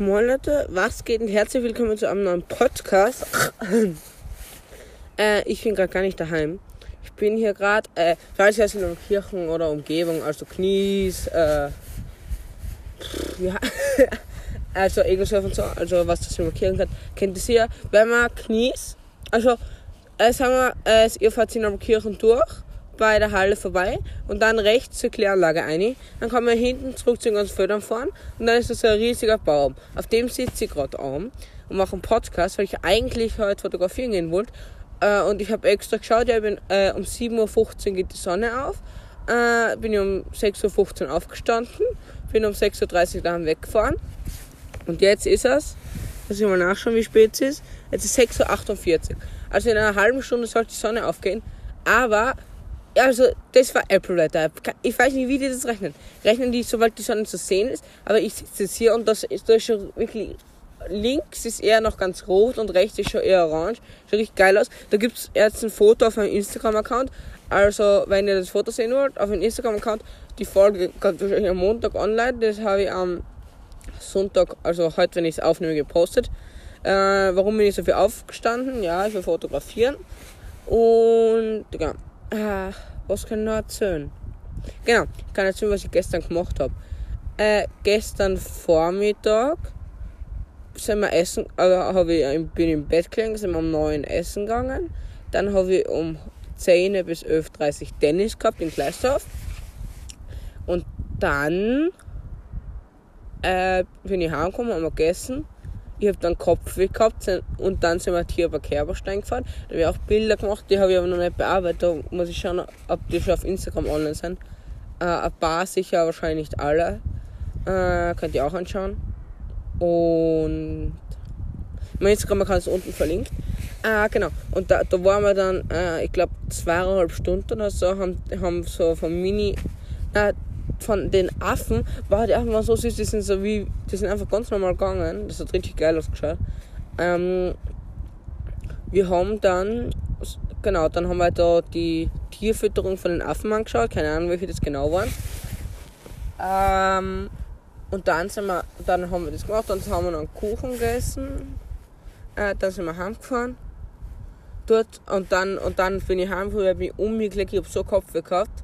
Moin Leute, was geht und herzlich willkommen zu einem neuen Podcast. äh, ich bin gerade gar nicht daheim. Ich bin hier gerade, äh, falls ihr in Kirchen oder Umgebung, also Knies, äh, ja, also Egelsurf und so, also was das markieren kann, kennt ihr sicher. Wenn man Knies, also, äh, sagen wir, äh, ihr fahrt in Kirchen durch bei der Halle vorbei und dann rechts zur Kläranlage ein. Dann kommen wir hinten zurück zu den ganzen Fördern fahren und dann ist das ein riesiger Baum. Auf dem sitze ich gerade an und mache einen Podcast, weil ich eigentlich heute fotografieren gehen wollte. Äh, und ich habe extra geschaut, ja, bin, äh, um 7.15 Uhr geht die Sonne auf. Äh, bin ich um 6.15 Uhr aufgestanden, bin um 6.30 Uhr daheim weggefahren. Und jetzt ist es, muss ich mal nachschauen, wie spät es ist. Jetzt ist 6.48 Uhr. Also in einer halben Stunde sollte die Sonne aufgehen. Aber also das war Apple Weather. Ich weiß nicht, wie die das rechnen. Rechnen die, sobald die Sonne zu sehen ist, aber ich sitze jetzt hier und das ist, das ist schon wirklich. Links ist eher noch ganz rot und rechts ist schon eher orange. Sieht richtig geil aus. Da gibt es jetzt ein Foto auf meinem Instagram-Account. Also, wenn ihr das Foto sehen wollt, auf meinem Instagram-Account, die Folge kommt wahrscheinlich am Montag online. Das habe ich am Sonntag, also heute, wenn ich es aufnehme, gepostet. Äh, warum bin ich so viel aufgestanden? Ja, ich will fotografieren. Und, genau. Ach, was kann ich noch erzählen? Genau, ich kann erzählen, was ich gestern gemacht habe. Äh, gestern Vormittag sind wir essen, also hab ich, bin ich im Bett gelegen, sind wir um 9 essen gegangen. Dann habe ich um 10 bis 11.30 Uhr Tennis gehabt in Gleisdorf. Und dann äh, bin ich heimgekommen, haben wir gegessen ich habe dann Kopfweh gehabt und dann sind wir hier über Kerberstein gefahren. Da habe ich auch Bilder gemacht, die habe ich aber noch nicht bearbeitet. Da muss ich schauen, ob die schon auf Instagram online sind. Äh, ein paar sicher, wahrscheinlich nicht alle. Äh, könnt ihr auch anschauen. Und mein Instagram kann es unten verlinkt. Ah, genau. Und da, da waren wir dann, äh, ich glaube, zweieinhalb Stunden oder so, haben, haben so von Mini, na, von den Affen war die Affen so süß, die sind so wie, die sind einfach ganz normal gegangen. Das hat richtig geil ausgeschaut. Ähm, wir haben dann, genau, dann haben wir da die Tierfütterung von den Affen angeschaut, keine Ahnung, welche das genau waren. Ähm, und dann sind wir, dann haben wir das gemacht, dann haben wir noch einen Kuchen gegessen, äh, dann sind wir heimgefahren. Dort, und dann, und dann bin ich heimgefahren, ich bin umgeklickt, ich hab so Kopfweh gehabt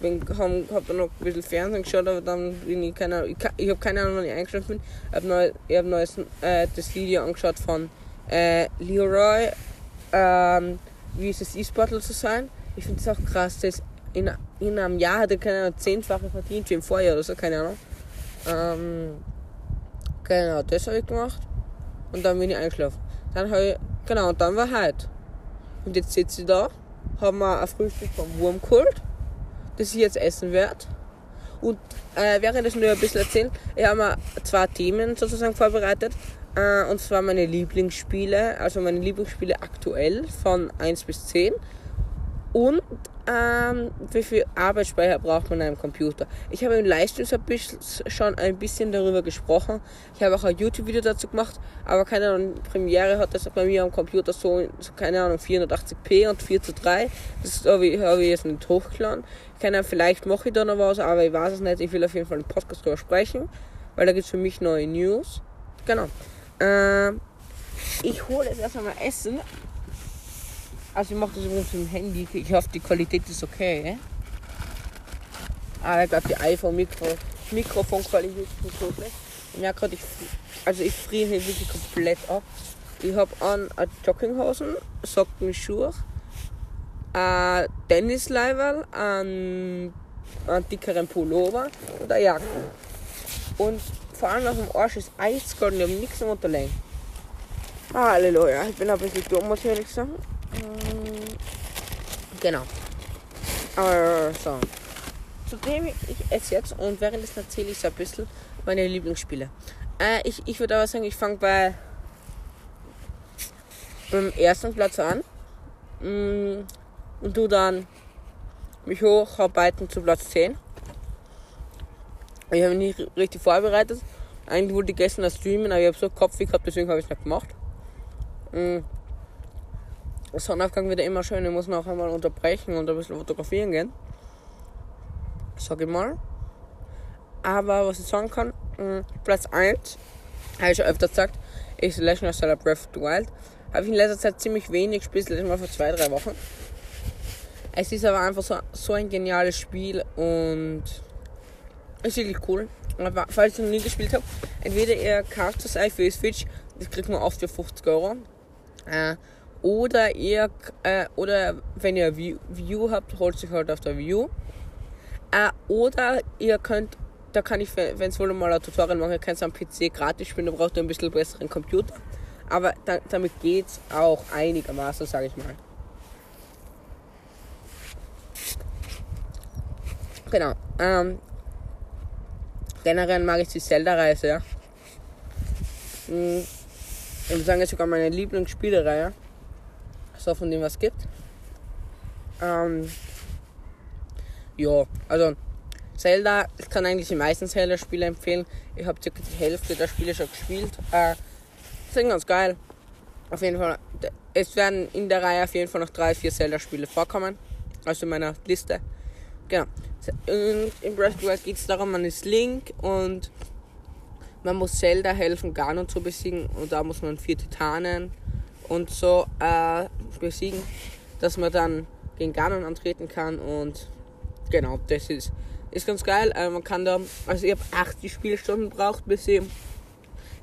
bin, hab, hab dann noch ein bisschen Fernsehen geschaut, aber dann bin ich keine Ahnung, ich, ich habe keine Ahnung, wann ich eingeschlafen bin. Ich habe neu, hab neues, äh, das Video angeschaut von äh, Leroy, ähm, wie ist es E-Sportler zu sein. Ich finde es auch krass, dass in, in einem Jahr hat er keine Ahnung, zehnfache verdient wie im Vorjahr oder so, keine Ahnung. Ähm, genau, das habe ich gemacht. Und dann bin ich eingeschlafen. Dann habe ich, genau, und dann war heute. Und jetzt sitze ich da, haben wir ein Frühstück vom Wurm geholt das ich jetzt essen werde. Und äh, während ich nur ein bisschen erzählen, ich habe mir zwei Themen sozusagen vorbereitet. Äh, und zwar meine Lieblingsspiele, also meine Lieblingsspiele aktuell von 1 bis 10. Und ähm, wie viel Arbeitsspeicher braucht man in einem Computer. Ich habe im Livestream schon ein bisschen darüber gesprochen. Ich habe auch ein YouTube-Video dazu gemacht, aber keine Ahnung, Premiere hat das bei mir am Computer so, so keine Ahnung, 480p und 4 zu 3. Das habe ich, hab ich jetzt nicht hochgeladen. Keine Ahnung, vielleicht mache ich da noch was, aber ich weiß es nicht. Ich will auf jeden Fall einen Podcast darüber sprechen, weil da gibt es für mich neue News. Genau. Ähm, ich hole jetzt erstmal Essen also ich mache das übrigens mit dem Handy. Ich hoffe, die Qualität ist okay. Aber ich glaube, die iPhone-Mikro, Mikrofonqualität ist nicht so schlecht. Ich merke gerade, ich, also ich friere hier wirklich komplett ab. Ich habe an Jogginghosen, Socken, Schuhe, ein Tennisleiberl, einen, einen dickeren Pullover und eine Jacke. Und vor allem auf dem Arsch ist eiskalt und ich habe nichts am Unterlegen. Halleluja, ich bin ein bisschen dumm, muss ich ehrlich sagen. Genau. Also. Zudem ich esse jetzt und währenddessen erzähle ich so ein bisschen meine Lieblingsspiele. Äh, ich ich würde aber sagen, ich fange bei beim ersten Platz an mm, und du dann mich hocharbeiten zu Platz 10. Ich habe mich nicht richtig vorbereitet. Eigentlich wollte ich gestern streamen, aber ich habe so Kopf gehabt, deswegen habe ich es nicht gemacht. Mm. Sonnenaufgang wird immer schön, ich muss noch einmal unterbrechen und ein bisschen fotografieren gehen. Sag ich mal. Aber was ich sagen kann, mm, Platz 1 habe ich schon öfter gesagt, ist Legend of Zelda Breath of the Wild. Habe ich in letzter Zeit ziemlich wenig gespielt, letztes Mal vor zwei, drei Wochen. Es ist aber einfach so, so ein geniales Spiel und ist wirklich cool. Aber falls ihr noch nie gespielt habt, entweder ihr kauft das für die Switch, das kriegt man oft für 50 Euro. Äh, oder ihr, äh, oder wenn ihr View, View habt, holt sich halt auf der View. Äh, oder ihr könnt, da kann ich, wenn es wohl mal ein Tutorial machen, könnt ihr am PC gratis spielen, da braucht ihr ein bisschen besseren Computer. Aber da, damit geht's auch einigermaßen, sage ich mal. Genau. Ähm, generell mag ich die Zelda-Reise, ja. Hm, ich würde sagen, ist sogar meine Lieblingsspielereihe. So von dem, was gibt. Ähm, ja, also Zelda, ich kann eigentlich die meisten Zelda-Spiele empfehlen. Ich habe circa die Hälfte der Spiele schon gespielt. Äh, sind ganz geil. Auf jeden Fall, es werden in der Reihe auf jeden Fall noch drei, vier Zelda-Spiele vorkommen. Also in meiner Liste. Genau. Und in Breath of the Wild geht es darum, man ist Link und man muss Zelda helfen, Ganon zu besiegen. Und da muss man vier Titanen und so äh, besiegen, dass man dann gegen Ganon antreten kann. Und genau, das ist, ist ganz geil. Äh, man kann da, also ich habe 80 Spielstunden gebraucht, bis ich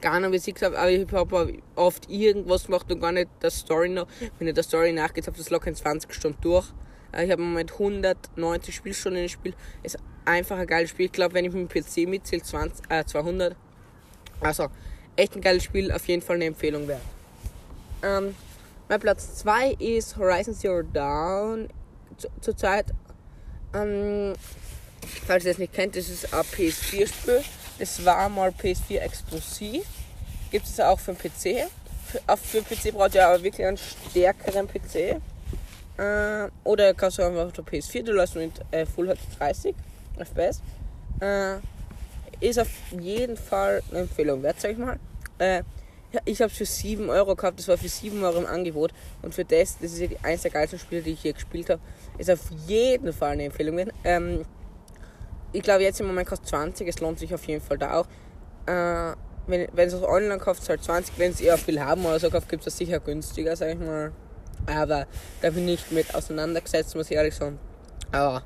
Ganon besiegt habe, aber ich habe oft irgendwas gemacht und gar nicht der Story noch. Wenn ich der Story nachgeht, habe ich das locker in 20 Stunden durch. Äh, ich habe im Moment 190 Spielstunden im Spiel. Ist einfach ein geiles Spiel. Ich glaube, wenn ich mit dem PC mitzähle, 20, äh, 200. Also, echt ein geiles Spiel. Auf jeden Fall eine Empfehlung wert. Ähm, mein Platz 2 ist Horizon Zero Dawn. Zurzeit, ähm, falls ihr es nicht kennt, das ist ein PS4-Spiel. Das war mal PS4 exklusiv. Gibt es auch für den PC. Für, für PC braucht ihr aber wirklich einen stärkeren PC. Äh, oder kannst du einfach auf der PS4, du lässt mit äh, Full HD 30 FPS. Äh, ist auf jeden Fall eine Empfehlung wert, sag ich mal. Äh, ja, ich habe es für 7 Euro gehabt, das war für 7 Euro im Angebot. Und für das, das ist ja eines der geilsten Spiele, die ich hier gespielt habe, ist auf jeden Fall eine Empfehlung. Ähm, ich glaube, jetzt im Moment kostet 20, es lohnt sich auf jeden Fall da auch. Äh, wenn, wenn es online kauft, halt 20, wenn es eher viel haben oder so kauft, gibt es sicher günstiger, sag ich mal. Aber da bin ich mit auseinandergesetzt, muss ich ehrlich sagen. Aber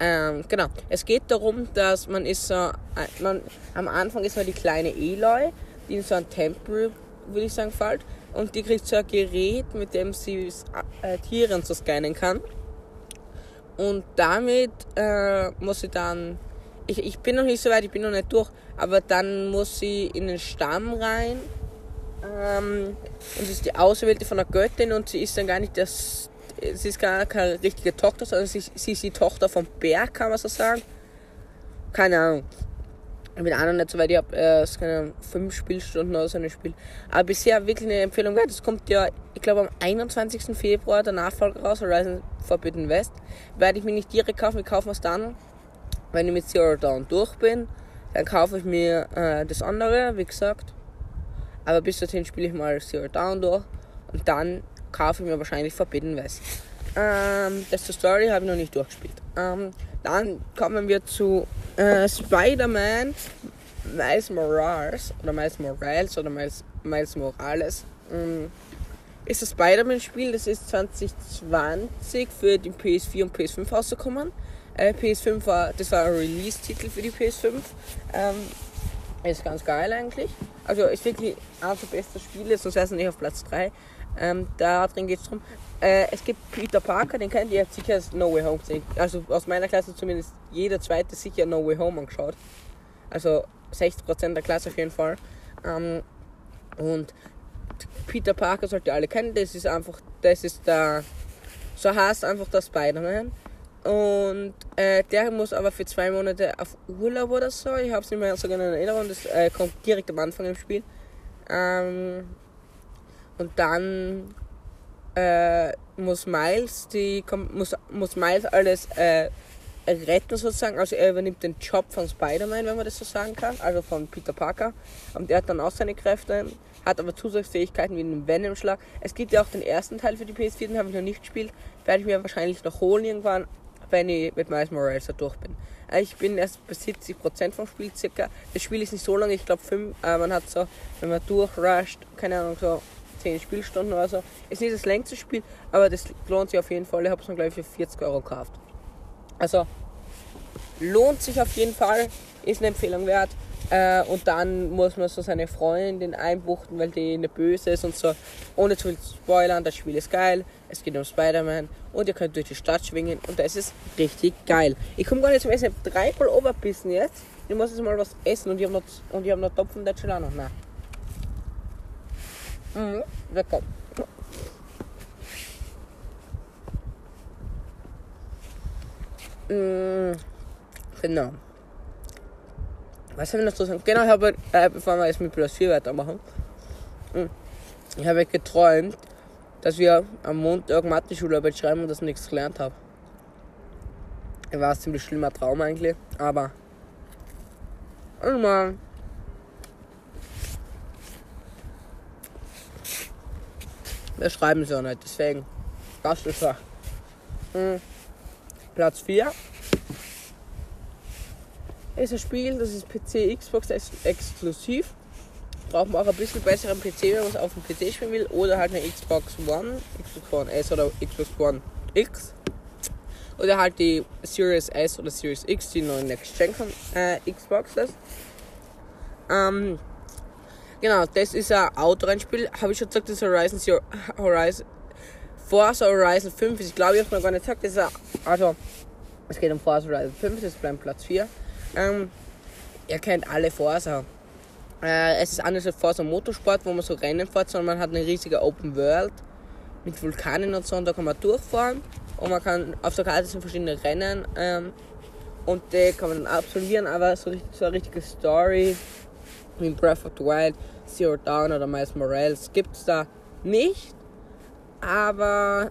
ähm, genau. Es geht darum, dass man ist so, äh, man, am Anfang ist man die kleine Eloy, die in so einen Tempel, würde ich sagen, fällt. Und die kriegt so ein Gerät, mit dem sie äh, Tieren so scannen kann. Und damit äh, muss sie dann, ich, ich bin noch nicht so weit, ich bin noch nicht durch, aber dann muss sie in den Stamm rein ähm, und sie ist die Auserwählte von der Göttin und sie ist dann gar nicht das, sie ist gar keine richtige Tochter, sondern sie, sie ist die Tochter vom Berg, kann man so sagen. Keine Ahnung. Ich bin auch noch nicht so weit, ich habe erst keine Spielstunden oder so ein Spiel. Aber bisher wirklich eine Empfehlung wert. Es kommt ja, ich glaube, am 21. Februar der Nachfolger raus, Horizon Forbidden West. Werde ich mir nicht direkt kaufen, wir kaufen es dann, wenn ich mit Zero Dawn durch bin. Dann kaufe ich mir äh, das andere, wie gesagt. Aber bis dorthin spiele ich mal Zero Dawn durch und dann kaufe ich mir wahrscheinlich Forbidden West. Ähm, das zur Story habe ich noch nicht durchgespielt. Ähm, dann kommen wir zu äh, Spider-Man Miles Morales oder Miles Morales oder Miles, Miles Morales. Ähm, ist das Spider-Man-Spiel, das ist 2020 für die PS4 und PS5 rausgekommen. Äh, PS5 war, das war ein Release-Titel für die PS5. Ähm, ist ganz geil eigentlich. Also ist wirklich eines der besten Spiele, sonst wäre es nicht auf Platz 3. Ähm, da drin geht es darum, äh, es gibt Peter Parker, den kennt ihr sicher als No Way Home gesehen. Also aus meiner Klasse zumindest jeder zweite sicher No Way Home angeschaut. Also 60% der Klasse auf jeden Fall. Ähm, und Peter Parker sollt ihr alle kennen, das ist einfach, das ist der, so heißt einfach der Spider-Man. Und äh, der muss aber für zwei Monate auf Urlaub oder so. Ich habe es nicht mehr so genau in Erinnerung. Das äh, kommt direkt am Anfang im Spiel. Ähm, und dann äh, muss Miles die muss, muss Miles alles äh, retten sozusagen. Also er übernimmt den Job von Spider-Man, wenn man das so sagen kann. Also von Peter Parker. Und der hat dann auch seine Kräfte. Hat aber Zusatzfähigkeiten wie einen Venom-Schlag. Es gibt ja auch den ersten Teil für die PS4, den habe ich noch nicht gespielt. Werde ich mir wahrscheinlich noch holen irgendwann wenn ich mit Miles Morales da durch bin. Äh, Ich bin erst bei 70% vom Spiel circa. Das Spiel ist nicht so lange, ich glaube, äh, man hat so, wenn man durchrusht, keine Ahnung, so 10 Spielstunden oder so. Ist nicht das längste Spiel, aber das lohnt sich auf jeden Fall. Ich habe es mir, glaube ich, für 40 Euro gekauft. Also, lohnt sich auf jeden Fall, ist eine Empfehlung wert. Äh, und dann muss man so seine Freundin einbuchten, weil die eine böse ist und so. Ohne zu viel spoilern, das Spiel ist geil. Es geht um Spider-Man und ihr könnt durch die Stadt schwingen und das ist richtig geil. Ich komme gar nicht zum Essen, ich habe dreimal Oberbissen jetzt. Ich muss jetzt mal was essen und ich habe noch, hab noch Topfen der Celano. Nein. Mhm, lecker. Mm, genau. Was haben wir noch zu sagen? Genau, ich habe, äh, bevor wir jetzt mit Plus 4 weitermachen, mm, ich habe geträumt, dass wir am Montag Mathe-Schularbeit schreiben und dass ich nichts gelernt habe. War ein ziemlich schlimmer Traum eigentlich, aber. Oh Mann. Wir schreiben sie auch nicht, deswegen. Das ist er. Hm. Platz 4 ist ein Spiel, das ist PC, Xbox ex exklusiv. Braucht man auch ein bisschen besseren PC, wenn man es auf dem PC spielen will. Oder halt eine Xbox One, Xbox One S oder Xbox One X. Oder halt die Series S oder Series X, die neuen Next Gen äh, Xboxes. Ähm, genau, das ist ein Autorennspiel. Habe ich schon gesagt, das ist Horizon Zero, Horizon Forza Horizon 5 ist. Ich glaube, ich habe noch gar nicht gesagt. Das ist ein, also, es geht um Forza Horizon 5, das ist beim Platz 4. Ähm, ihr kennt alle Forza. Äh, es ist anders als Forza Motorsport, wo man so Rennen fährt, sondern man hat eine riesige Open World mit Vulkanen und so und da kann man durchfahren und man kann auf der Karte sind verschiedene Rennen ähm, und die kann man dann absolvieren, aber so, so eine richtige Story in Breath of the Wild, Zero Dawn oder Miles Morales gibt es da nicht, aber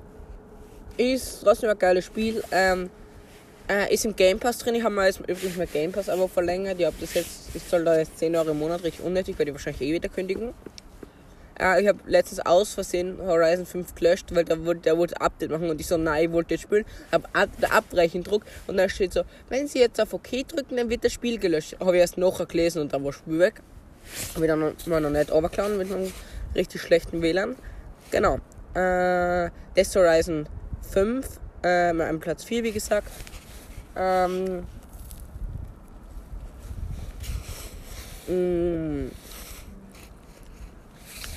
ist trotzdem ein geiles Spiel. Ähm, äh, ist im Game Pass drin. Ich habe mal jetzt übrigens mein Game Pass aber verlängert. Ich habe das jetzt, ich soll da jetzt 10 Euro im Monat richtig unnötig, werde ich wahrscheinlich eh wieder kündigen. Äh, ich habe letztens aus Versehen Horizon 5 gelöscht, weil der wollte, der wollte Update machen und ich so, nein, ich wollte jetzt spielen. Habe ab, der Abbrechen druck und da steht so, wenn Sie jetzt auf OK drücken, dann wird das Spiel gelöscht. Habe ich erst nachher gelesen und dann war Spiel weg. Noch, mal noch nicht runtergeladen mit einem richtig schlechten WLAN. Genau. Äh, Death Horizon 5, äh, am Platz 4, wie gesagt. Ähm, mh,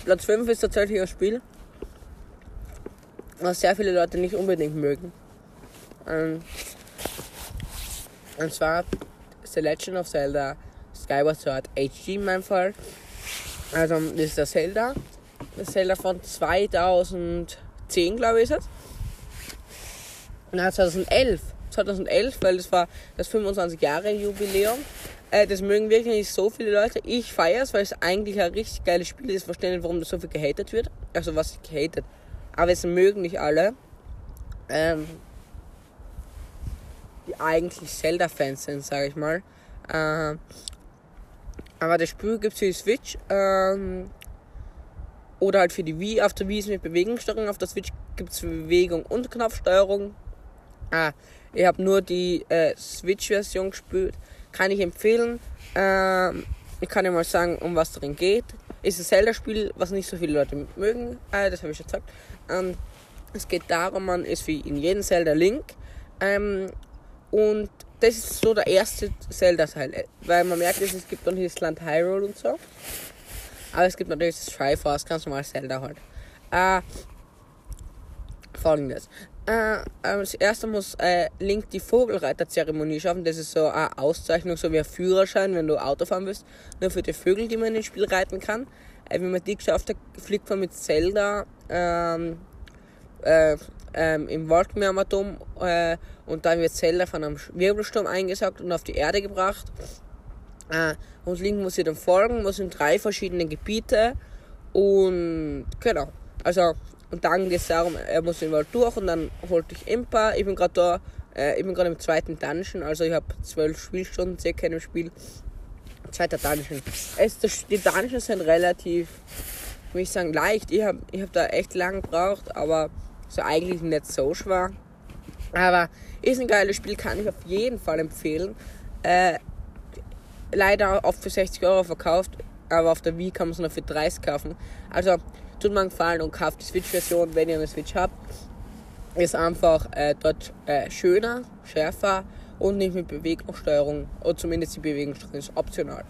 Platz 5 ist tatsächlich ein Spiel, was sehr viele Leute nicht unbedingt mögen. Ähm, und zwar The Legend of Zelda Skyward Sword HD in meinem Fall. Also, das ist der Zelda. Das Zelda von 2010, glaube ich, ist es. Na, 2011. 2011, weil das war das 25 Jahre Jubiläum. Äh, das mögen wirklich nicht so viele Leute. Ich feiere es, weil es eigentlich ein richtig geiles Spiel ist. Ich verstehe nicht, warum das so viel gehatet wird. Also was gehatet. Aber es mögen nicht alle. Ähm, die eigentlich Zelda-Fans sind, sage ich mal. Äh, aber das Spiel gibt es für die Switch. Ähm, oder halt für die Wii. Auf der Wii ist mit Bewegungssteuerung. Auf der Switch gibt es Bewegung und Knopfsteuerung. Ah, ich habe nur die äh, Switch-Version gespielt. Kann ich empfehlen. Ähm, ich kann dir mal sagen, um was darin geht. Ist ein Zelda-Spiel, was nicht so viele Leute mögen. Äh, das habe ich schon gesagt. Ähm, es geht darum, man ist wie in jedem Zelda Link. Ähm, und das ist so der erste Zelda-Teil. Weil man merkt, es gibt noch das Land Hyrule und so. Aber es gibt natürlich das Triforce, ganz normal Zelda halt. Äh, Folgendes. Äh, als erstes muss äh, Link die Vogelreiterzeremonie schaffen. Das ist so eine Auszeichnung, so wie ein Führerschein, wenn du Auto fahren willst. Nur für die Vögel, die man in dem Spiel reiten kann. Äh, wenn man die geschafft hat, fliegt man mit Zelda ähm, äh, ähm, im Wolkenmeermatum äh, und dann wird Zelda von einem Wirbelsturm eingesaugt und auf die Erde gebracht. Äh, und Link muss ihr dann folgen, muss in drei verschiedene Gebiete und genau. Also und dann geht es darum, er muss den Wald durch und dann holt ich Impa. Ich bin gerade da, äh, ich bin gerade im zweiten Dungeon, also ich habe zwölf Spielstunden circa dem Spiel. Zweiter Dungeon. Es, das, die Dungeons sind relativ, würde ich sagen, leicht. Ich habe ich hab da echt lange gebraucht, aber so eigentlich nicht so schwer. Aber ist ein geiles Spiel, kann ich auf jeden Fall empfehlen. Äh, leider oft für 60 Euro verkauft, aber auf der Wii kann man es nur für 30 kaufen. Also tut mir einen Gefallen und kauft die Switch-Version, wenn ihr eine Switch habt. Ist einfach äh, dort äh, schöner, schärfer und nicht mit Bewegungssteuerung. Oder zumindest die Bewegungssteuerung ist optional.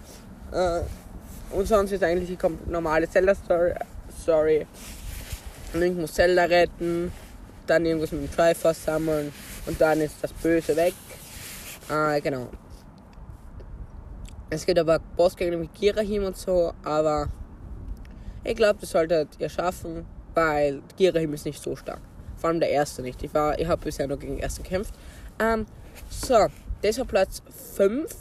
Äh, und sonst ist eigentlich die normale Zelda-Story. Link muss Zelda retten, dann irgendwas mit dem Triforce sammeln und dann ist das Böse weg. Äh, genau. Es gibt aber Bossgegner mit Girahim und so, aber ich glaube, das solltet ihr schaffen, weil Girahim ist nicht so stark. Vor allem der erste nicht. Ich, ich habe bisher nur gegen den ersten gekämpft. Ähm, so, das war Platz 5.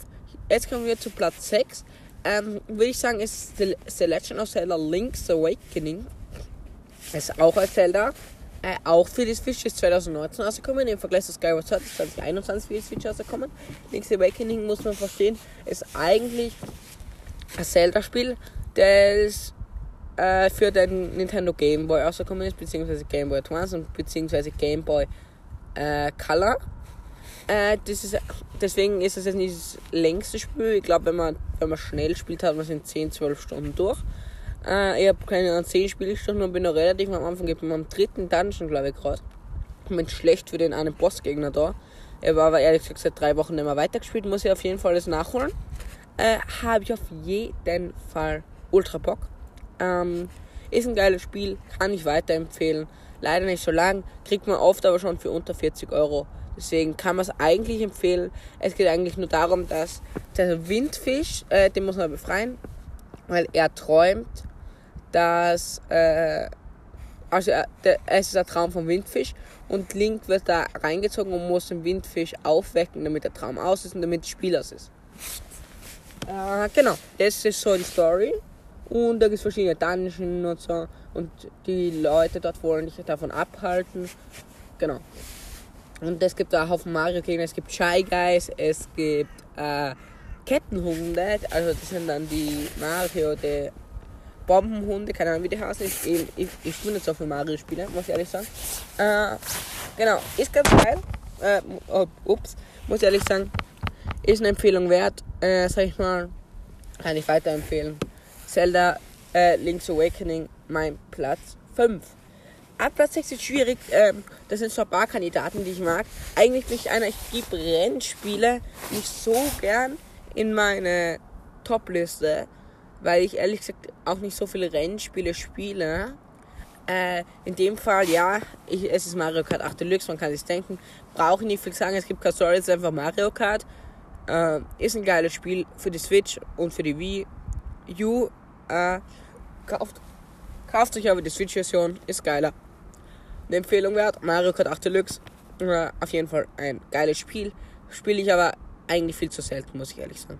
Jetzt kommen wir zu Platz 6. Ähm, Würde ich sagen, ist The Legend of Zelda Link's Awakening. Ist auch ein Zelda. Äh, auch für die Switch ist 2019 rausgekommen. Im Vergleich zu Skyward Sword ist 2021 für die Switch rausgekommen. Link's Awakening muss man verstehen, ist eigentlich ein Zelda-Spiel, das äh, für den Nintendo Game Boy rausgekommen ist, beziehungsweise Game Boy Advance und beziehungsweise Game Boy äh, Color. Äh, das ist, deswegen ist es jetzt nicht das längste Spiel. Ich glaube, wenn man, wenn man schnell spielt, hat man es in 10, 12 Stunden durch. Äh, ich habe keine 10 Spielstunden und bin noch relativ am Anfang. Ich bin am dritten Dungeon, glaube ich. Ich bin schlecht für den einen Bossgegner da. Er war aber ehrlich gesagt seit drei Wochen nicht mehr weitergespielt. Muss ich auf jeden Fall das nachholen. Äh, habe ich auf jeden Fall ultra Bock. Ähm, ist ein geiles Spiel, kann ich weiterempfehlen. Leider nicht so lang, kriegt man oft aber schon für unter 40 Euro. Deswegen kann man es eigentlich empfehlen. Es geht eigentlich nur darum, dass der Windfisch, äh, den muss man befreien, weil er träumt, dass, äh, also äh, der, es ist ein Traum vom Windfisch und Link wird da reingezogen und muss den Windfisch aufwecken, damit der Traum aus ist und damit das Spiel aus ist. Äh, genau, das ist so eine Story. Und da gibt es verschiedene Dungeons und so. Und die Leute dort wollen dich davon abhalten. Genau. Und es gibt da einen Haufen Mario-Gegner. Es gibt Shy Guys, es gibt äh, Kettenhunde. Also das sind dann die Mario, die Bombenhunde. Keine Ahnung, wie die heißen. Ich, ich, ich, ich spiele nicht so viele Mario-Spiele, muss ich ehrlich sagen. Äh, genau, ist ganz geil. Äh, oh, ups, muss ich ehrlich sagen. Ist eine Empfehlung wert. Äh, sag ich mal, kann ich weiterempfehlen. Zelda äh, Link's Awakening mein Platz 5. Ab Platz 6 ist schwierig. Ähm, das sind so ein paar Kandidaten, die ich mag. Eigentlich bin ich einer, ich gebe Rennspiele nicht so gern in meine Top-Liste, weil ich ehrlich gesagt auch nicht so viele Rennspiele spiele. Äh, in dem Fall, ja, ich, es ist Mario Kart 8 Deluxe, man kann sich denken. Brauche ich nicht viel sagen, es gibt keine Story, es ist einfach Mario Kart. Äh, ist ein geiles Spiel für die Switch und für die Wii U. Äh, kauft, kauft euch aber die Switch-Version, ist geiler. Eine Empfehlung wert, Mario Kart 8 Deluxe. Äh, auf jeden Fall ein geiles Spiel. Spiele ich aber eigentlich viel zu selten, muss ich ehrlich sagen.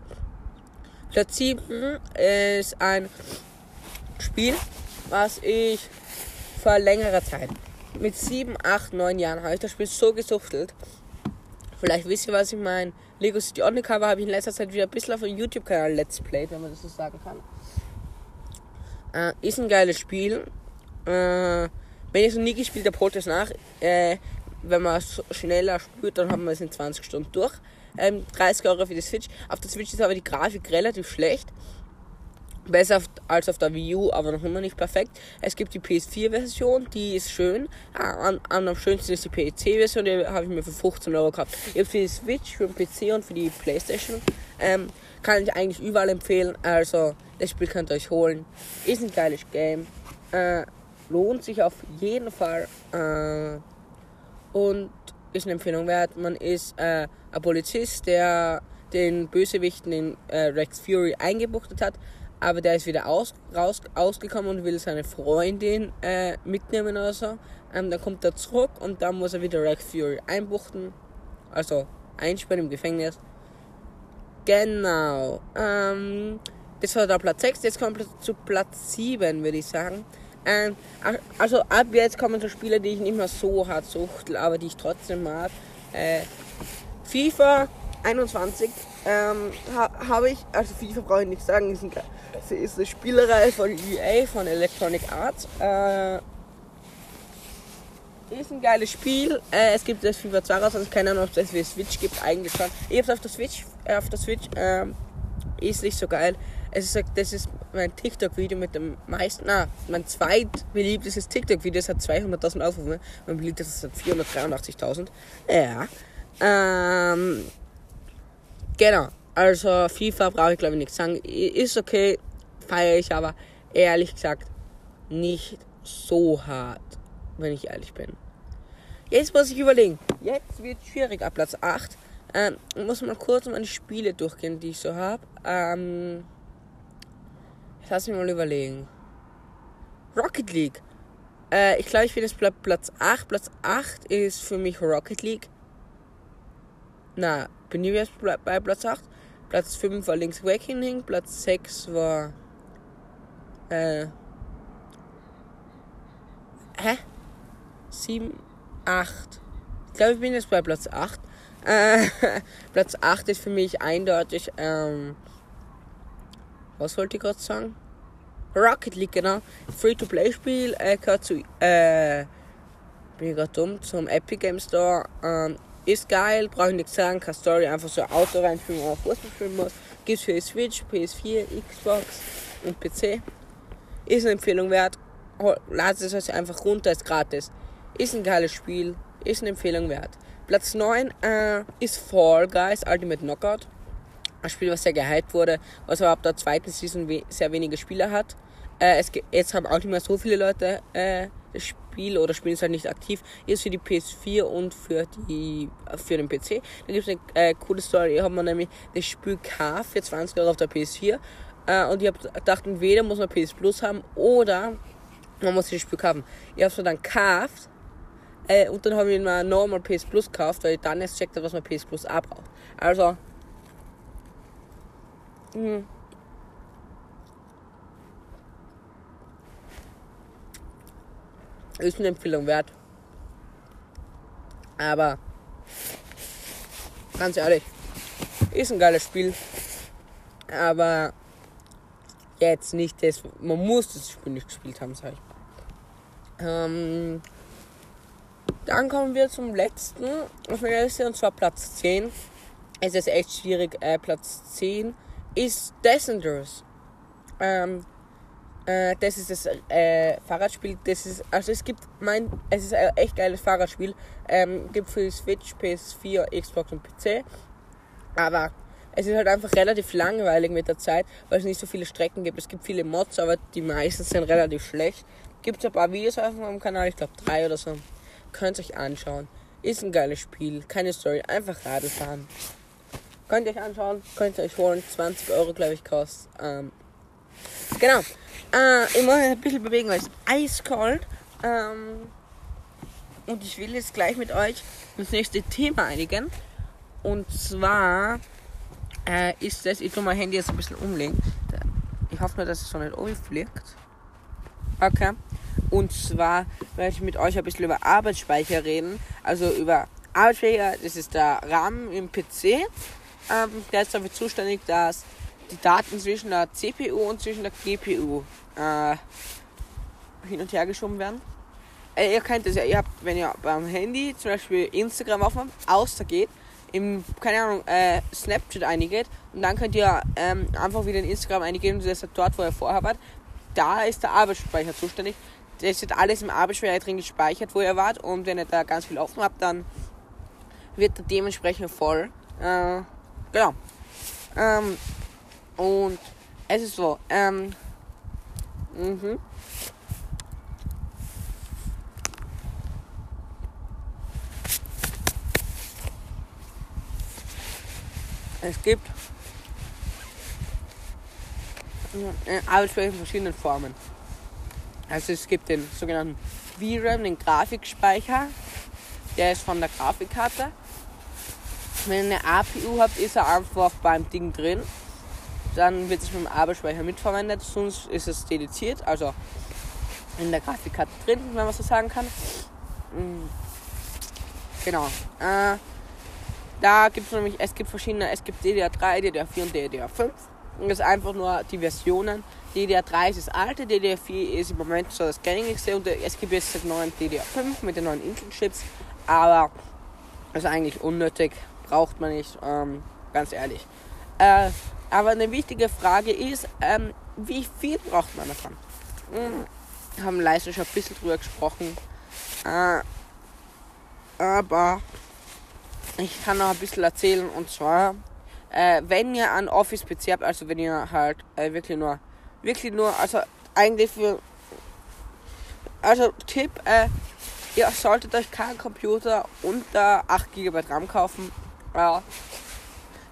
Platz 7 ist ein Spiel, was ich vor längerer Zeit, mit 7, 8, 9 Jahren, habe ich das Spiel so gesuchtelt. Vielleicht wisst ihr, was ich meine. Lego City Undercover habe ich in letzter Zeit wieder ein bisschen auf dem YouTube-Kanal Let's Play, wenn man das so sagen kann. Äh, ist ein geiles Spiel. Äh, wenn ich es noch nie gespielt habe, holt es nach. Äh, wenn man es schneller spielt, dann haben wir es in 20 Stunden durch. Ähm, 30 Euro für die Switch. Auf der Switch ist aber die Grafik relativ schlecht. Besser als auf der Wii U, aber noch immer nicht perfekt. Es gibt die PS4-Version, die ist schön. Am, am schönsten ist die PC-Version, die habe ich mir für 15 Euro gekauft. Ich habe für die Switch, für den PC und für die Playstation. Ähm, kann ich eigentlich überall empfehlen. Also, das Spiel könnt ihr euch holen. Ist ein geiles Game. Äh, lohnt sich auf jeden Fall. Äh, und ist eine Empfehlung wert. Man ist äh, ein Polizist, der den Bösewichten in äh, Rex Fury eingebuchtet hat aber der ist wieder aus, raus, ausgekommen und will seine Freundin äh, mitnehmen oder so. Ähm, dann kommt er zurück und dann muss er wieder Rex Fury einbuchten. Also einsperren im Gefängnis. Genau. Ähm, das war der Platz 6. Jetzt kommt zu Platz 7, würde ich sagen. Ähm, also ab jetzt kommen so Spiele, die ich nicht mehr so hart suchtel, aber die ich trotzdem mag. Äh, FIFA 21 ähm, ha, habe ich, also FIFA brauche ich nicht sagen, ist, ein, ist eine Spielerei von EA, von Electronic Arts. Äh, ist ein geiles Spiel. Äh, es gibt das FIFA 2 raus, also keine Ahnung, ob es das für Switch gibt, eigentlich schon. Ich hab's auf der Switch, äh, auf der Switch, ähm, ist nicht so geil. Es ist, das ist mein TikTok-Video mit dem meisten, na, mein zweitbeliebtestes TikTok-Video, das hat 200.000 Aufrufe. Mein beliebtestes hat 483.000. Ja. Ähm, genau. Also, FIFA brauche ich glaube ich nichts sagen. Ist okay, feiere ich, aber ehrlich gesagt nicht so hart, wenn ich ehrlich bin. Jetzt muss ich überlegen. Jetzt wird schwierig ab Platz 8. Ähm, muss mal kurz meine Spiele durchgehen, die ich so habe. Ähm, lass mich mal überlegen. Rocket League. Äh, ich glaube, ich bin jetzt Platz 8. Platz 8 ist für mich Rocket League. Na, bin ich jetzt bei Platz 8? Platz 5 war Link's Awakening, Platz 6 war. Äh. Hä? 7, 8. Ich glaube, ich bin jetzt bei Platz 8. Äh, Platz 8 ist für mich eindeutig. Ähm, was wollte ich gerade sagen? Rocket League, genau. Free-to-Play-Spiel. Äh, gehört zu. Äh, bin ich gerade dumm. Zum Epic Game Store. Ähm, ist geil, brauche ich nichts sagen. Keine Story, einfach so Auto reinführen oder Fußball spielen muss. Gibt's für Switch, PS4, Xbox und PC. Ist eine Empfehlung wert. Ladet es euch einfach runter, ist gratis. Ist ein geiles Spiel, ist eine Empfehlung wert. Platz 9 äh, ist Fall Guys Ultimate Knockout. Ein Spiel, was sehr gehypt wurde, was aber ab der zweiten Season we sehr wenige Spieler hat. Äh, es jetzt haben auch nicht mehr so viele Leute äh, das Spiel oder spielen es halt nicht aktiv. Ist für die PS4 und für die für den PC. Da gibt es eine äh, coole Story. Hier hat man nämlich das Spiel K für 20 Euro auf der PS4. Äh, und ich habe gedacht, entweder muss man PS Plus haben oder man muss das Spiel kaufen. Ich habe es dann gekauft. Äh, und dann habe ich mir normal PS Plus gekauft, weil ich dann erst checkt was man PS Plus auch braucht. Also. Mh. Ist eine Empfehlung wert. Aber ganz ehrlich, ist ein geiles Spiel. Aber jetzt nicht das. Man muss das Spiel nicht gespielt haben, sag ich. Ähm, dann kommen wir zum letzten und zwar Platz 10. Es ist echt schwierig. Äh, Platz 10 ist Descenders. Ähm, äh, das ist das äh, Fahrradspiel. Das ist, also es gibt mein, es ist ein echt geiles Fahrradspiel. Ähm, gibt für Switch, PS4, Xbox und PC. Aber es ist halt einfach relativ langweilig mit der Zeit, weil es nicht so viele Strecken gibt. Es gibt viele Mods, aber die meisten sind relativ schlecht. Gibt es ein paar Videos auf meinem Kanal, ich glaube drei oder so. Könnt euch anschauen. Ist ein geiles Spiel, keine Story, einfach Radl fahren. Könnt ihr euch anschauen, könnt ihr euch holen. 20 Euro, glaube ich, kostet. Ähm, genau. Äh, ich muss ein bisschen bewegen, weil es eiskalt. Ähm, und ich will jetzt gleich mit euch das nächste Thema einigen. Und zwar äh, ist das, ich tue mein Handy jetzt ein bisschen umlegen. Ich hoffe nur, dass es so nicht umfliegt. Okay. Und zwar werde ich mit euch ein bisschen über Arbeitsspeicher reden. Also über Arbeitsspeicher, das ist der RAM im PC. Ähm, der ist dafür zuständig, dass die Daten zwischen der CPU und zwischen der GPU äh, hin und her geschoben werden. Äh, ihr kennt das ja, ihr habt, wenn ihr beim Handy zum Beispiel Instagram aufmacht, außer geht, im, keine Ahnung, äh, Snapchat eingeht und dann könnt ihr ähm, einfach wieder in Instagram eingeben, das ist dort, wo ihr vorher wart. Da ist der Arbeitsspeicher zuständig. Das wird alles im Arbeitsspeicher drin gespeichert, wo ihr wart und wenn ihr da ganz viel offen habt, dann wird er dementsprechend voll. Äh, genau. Ähm, und es ist so, ähm, mhm. Es gibt äh, Arbeitsspeicher in verschiedenen Formen. Also es gibt den sogenannten VRAM, den Grafikspeicher. Der ist von der Grafikkarte. Wenn ihr eine APU habt, ist er einfach beim Ding drin. Dann wird es mit dem Arbeitsspeicher mitverwendet, sonst ist es dediziert, also in der Grafikkarte drin, wenn man so sagen kann. Mm. Genau. Äh, da gibt es nämlich, es gibt verschiedene, es gibt DDR3, DDR4 und DDR5. Das ist einfach nur die Versionen. DDR3 ist das alte, DDR4 ist im Moment so das gängigste und es gibt jetzt seit neuen DDR5 mit den neuen Intel-Chips. Aber das ist eigentlich unnötig, braucht man nicht, ähm, ganz ehrlich. Äh, aber eine wichtige Frage ist, ähm, wie viel braucht man davon? Hm, haben leise schon ein bisschen drüber gesprochen. Äh, aber ich kann noch ein bisschen erzählen und zwar, äh, wenn ihr ein Office-PC habt, also wenn ihr halt äh, wirklich nur, wirklich nur, also eigentlich für, also Tipp, äh, ihr solltet euch keinen Computer unter 8 GB RAM kaufen. Äh,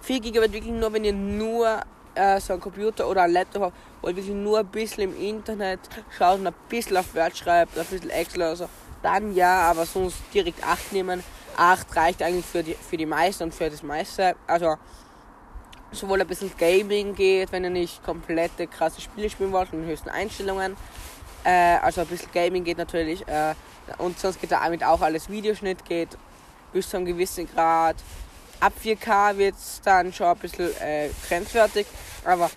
4 GB wirklich nur, wenn ihr nur äh, so einen Computer oder einen Laptop habt, wo ihr wirklich nur ein bisschen im Internet schaut und ein bisschen auf Word schreibt, ein bisschen Excel oder so, dann ja, aber sonst direkt 8 nehmen. 8 reicht eigentlich für die, für die meisten und für das meiste. Also sowohl ein bisschen Gaming geht, wenn ihr nicht komplette krasse Spiele spielen wollt, in den höchsten Einstellungen. Äh, also ein bisschen Gaming geht natürlich. Äh, und sonst geht damit auch alles Videoschnitt geht bis zu einem gewissen Grad. Ab 4K wird es dann schon ein bisschen äh, grenzwertig. Aber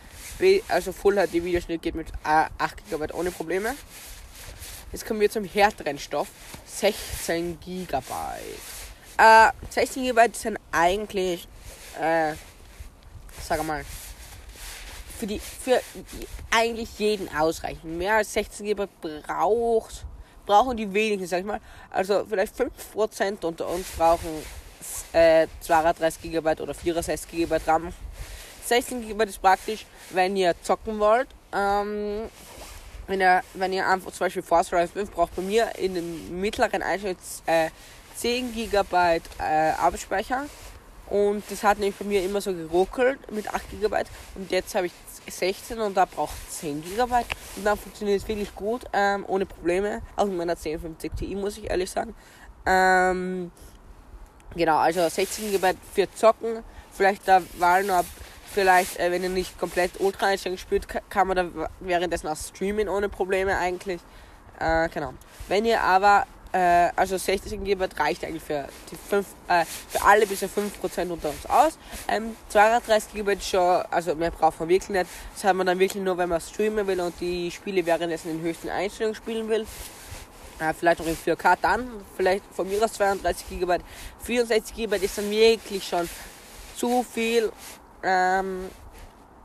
also Full HD Videoschnitt geht mit 8 GB ohne Probleme. Jetzt kommen wir zum härteren Stoff. 16 GB. Äh, 16 GB sind eigentlich, äh, sag mal, für die, für eigentlich jeden ausreichend. Mehr als 16 GB braucht, brauchen die wenigsten, sag ich mal. Also vielleicht 5% unter uns brauchen äh, 32 GB oder 64 GB RAM. 16 GB ist praktisch, wenn ihr zocken wollt. Ähm, wenn ihr, wenn ihr einfach zum Beispiel Forza Horizon 5 braucht bei mir in den mittleren Einstellungen äh, 10 GB äh, Arbeitsspeicher. Und das hat nämlich bei mir immer so geruckelt mit 8 GB. Und jetzt habe ich 16 und da braucht 10 GB. Und dann funktioniert es wirklich gut, ähm, ohne Probleme. Auch mit meiner 1050 Ti, muss ich ehrlich sagen. Ähm, genau, also 16 GB für Zocken. Vielleicht da war nur vielleicht, äh, wenn ihr nicht komplett Ultra Einstellungen spielt, kann man da währenddessen auch streamen ohne Probleme eigentlich. Äh, genau. Wenn ihr aber äh, also 60 GB reicht eigentlich für, die 5, äh, für alle bis zu 5% unter uns aus. Ähm, 32 GB schon, also mehr braucht man wirklich nicht. Das hat man dann wirklich nur, wenn man streamen will und die Spiele währenddessen in höchsten Einstellungen spielen will. Äh, vielleicht auch in 4K dann, vielleicht von mir aus 32 GB. 64 GB ist dann wirklich schon zu viel. Ähm,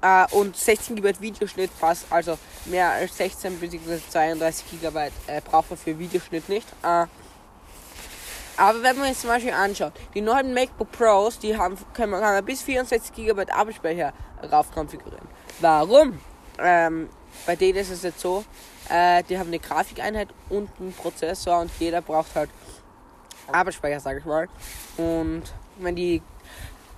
Uh, und 16 GB Videoschnitt fast, also mehr als 16 bzw. 32 GB äh, braucht man für Videoschnitt nicht. Uh, aber wenn man jetzt zum Beispiel anschaut, die neuen MacBook Pros, die haben, kann man bis 64 GB Arbeitsspeicher rauf konfigurieren. Warum? Ähm, bei denen ist es jetzt so, äh, die haben eine Grafikeinheit und einen Prozessor und jeder braucht halt Arbeitsspeicher, sage ich mal. Und wenn die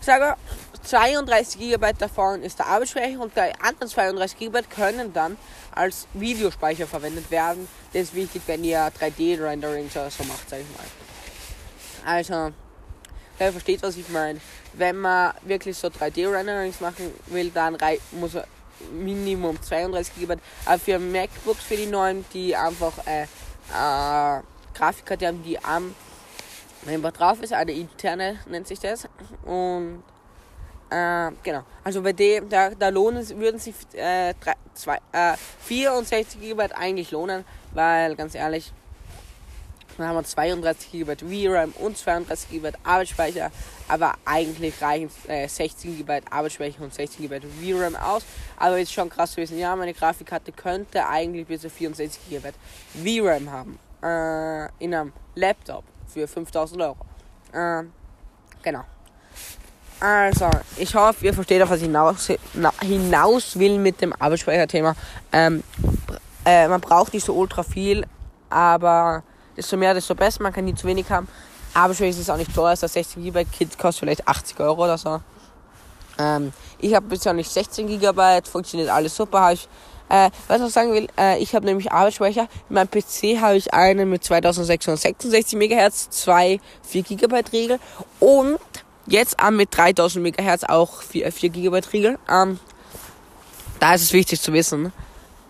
sage 32 GB davon ist der Arbeitsspeicher und die anderen 32 GB können dann als Videospeicher verwendet werden. Das ist wichtig, wenn ihr 3D-Rendering so macht, sag ich mal. Also, ihr versteht, was ich meine. Wenn man wirklich so 3D-Renderings machen will, dann muss er Minimum 32 GB. Aber für MacBooks, für die neuen, die einfach äh, äh, Grafikkarte haben, die am einfach drauf ist, eine interne nennt sich das. Und äh, genau. Also bei dem, da, da lohnen würden sich äh, äh, 64 GB eigentlich lohnen, weil ganz ehrlich, dann haben wir 32 GB VRAM und 32 GB Arbeitsspeicher, aber eigentlich reichen äh, 16 GB Arbeitsspeicher und 16 GB VRAM aus. Aber ist schon krass zu wissen, ja, meine Grafikkarte könnte eigentlich bis zu 64 GB VRAM haben äh, in einem Laptop für 5000 Euro. Äh, genau. Also, ich hoffe, ihr versteht, auf was ich hinaus, hinaus will mit dem Arbeitsspeicherthema. Ähm, äh, man braucht nicht so ultra viel, aber desto mehr, desto besser. Man kann nie zu wenig haben. Arbeitsspeicher ist auch nicht teuer, also 16 GB Kit kostet vielleicht 80 Euro oder so. Ähm, ich habe bisher nicht 16 GB, funktioniert alles super. ich äh, was ich sagen will, äh, ich habe nämlich Arbeitsspeicher. In meinem PC habe ich einen mit 2666 MHz, zwei 4 GB Riegel und jetzt äh, mit 3000 MHz auch 4, 4 GB Riegel. Ähm, da ist es wichtig zu wissen,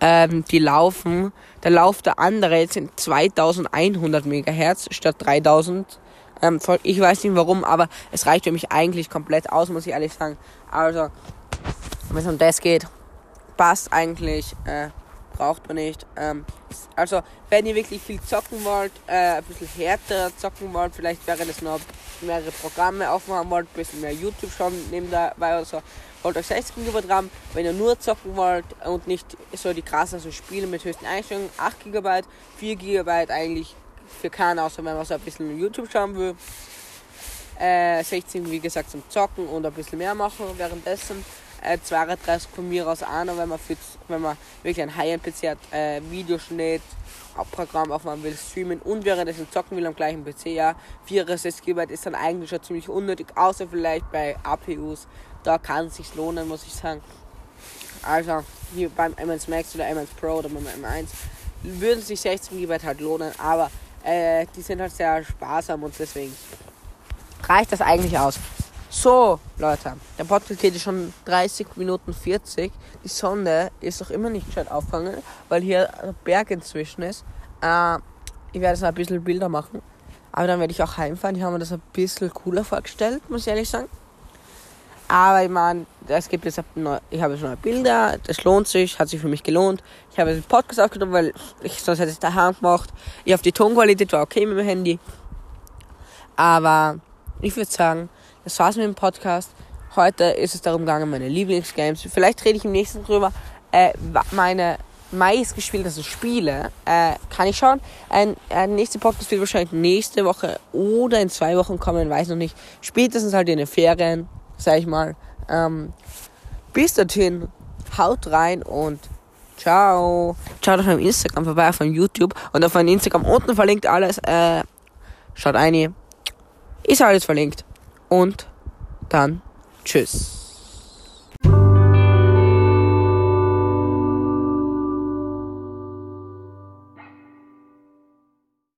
ähm, die laufen, der Lauf der andere jetzt sind 2100 MHz statt 3000. Ähm, ich weiß nicht warum, aber es reicht für mich eigentlich komplett aus, muss ich ehrlich sagen. Also wenn es um das geht, passt eigentlich, äh, braucht man nicht. Ähm, also, wenn ihr wirklich viel zocken wollt, äh, ein bisschen härter zocken wollt, vielleicht wäre das noch mehrere Programme aufmachen wollt, ein bisschen mehr YouTube schauen nebenbei oder so, wollt euch 16 GB RAM. Wenn ihr nur zocken wollt und nicht so die krassen so Spiele mit höchsten Einstellungen, 8 GB, 4 GB eigentlich für keinen, außer wenn man so ein bisschen YouTube schauen will. Äh, 16 wie gesagt zum Zocken und ein bisschen mehr machen währenddessen äh, 32 von mir aus an, wenn man, für, wenn man wirklich ein High-End-PC hat, äh, Videoschnitt, Programm aufmachen will, streamen und währenddessen zocken will am gleichen PC, ja. 64 GB ist dann eigentlich schon ziemlich unnötig, außer vielleicht bei APUs. Da kann es sich lohnen, muss ich sagen. Also, hier beim M1 Max oder M1 Pro oder beim M1 würden sich 16 GB halt lohnen, aber äh, die sind halt sehr sparsam und deswegen reicht das eigentlich aus. So, Leute, der Podcast geht schon 30 Minuten 40. Die Sonne ist noch immer nicht gescheit aufgegangen, weil hier ein Berg inzwischen ist. Äh, ich werde so ein bisschen Bilder machen. Aber dann werde ich auch heimfahren. Ich habe mir das ein bisschen cooler vorgestellt, muss ich ehrlich sagen. Aber ich meine, es gibt jetzt neu, ich habe jetzt neue Bilder, das lohnt sich, hat sich für mich gelohnt. Ich habe den Podcast aufgenommen, weil ich sonst hätte es daheim gemacht. Ich habe die Tonqualität war okay mit dem Handy. Aber ich würde sagen, das war's mit dem Podcast. Heute ist es darum gegangen, meine Lieblingsgames. Vielleicht rede ich im nächsten drüber. Äh, meine meistgespieltesten Spiele. Äh, kann ich schauen. Ein, ein nächster Podcast wird wahrscheinlich nächste Woche oder in zwei Wochen kommen, weiß noch nicht. Spätestens halt in den Ferien, sag ich mal. Ähm, bis dorthin, haut rein und ciao. Schaut auf meinem Instagram vorbei, auf meinem YouTube und auf meinem Instagram unten verlinkt alles. Äh, schaut ein. Ist alles verlinkt und dann tschüss.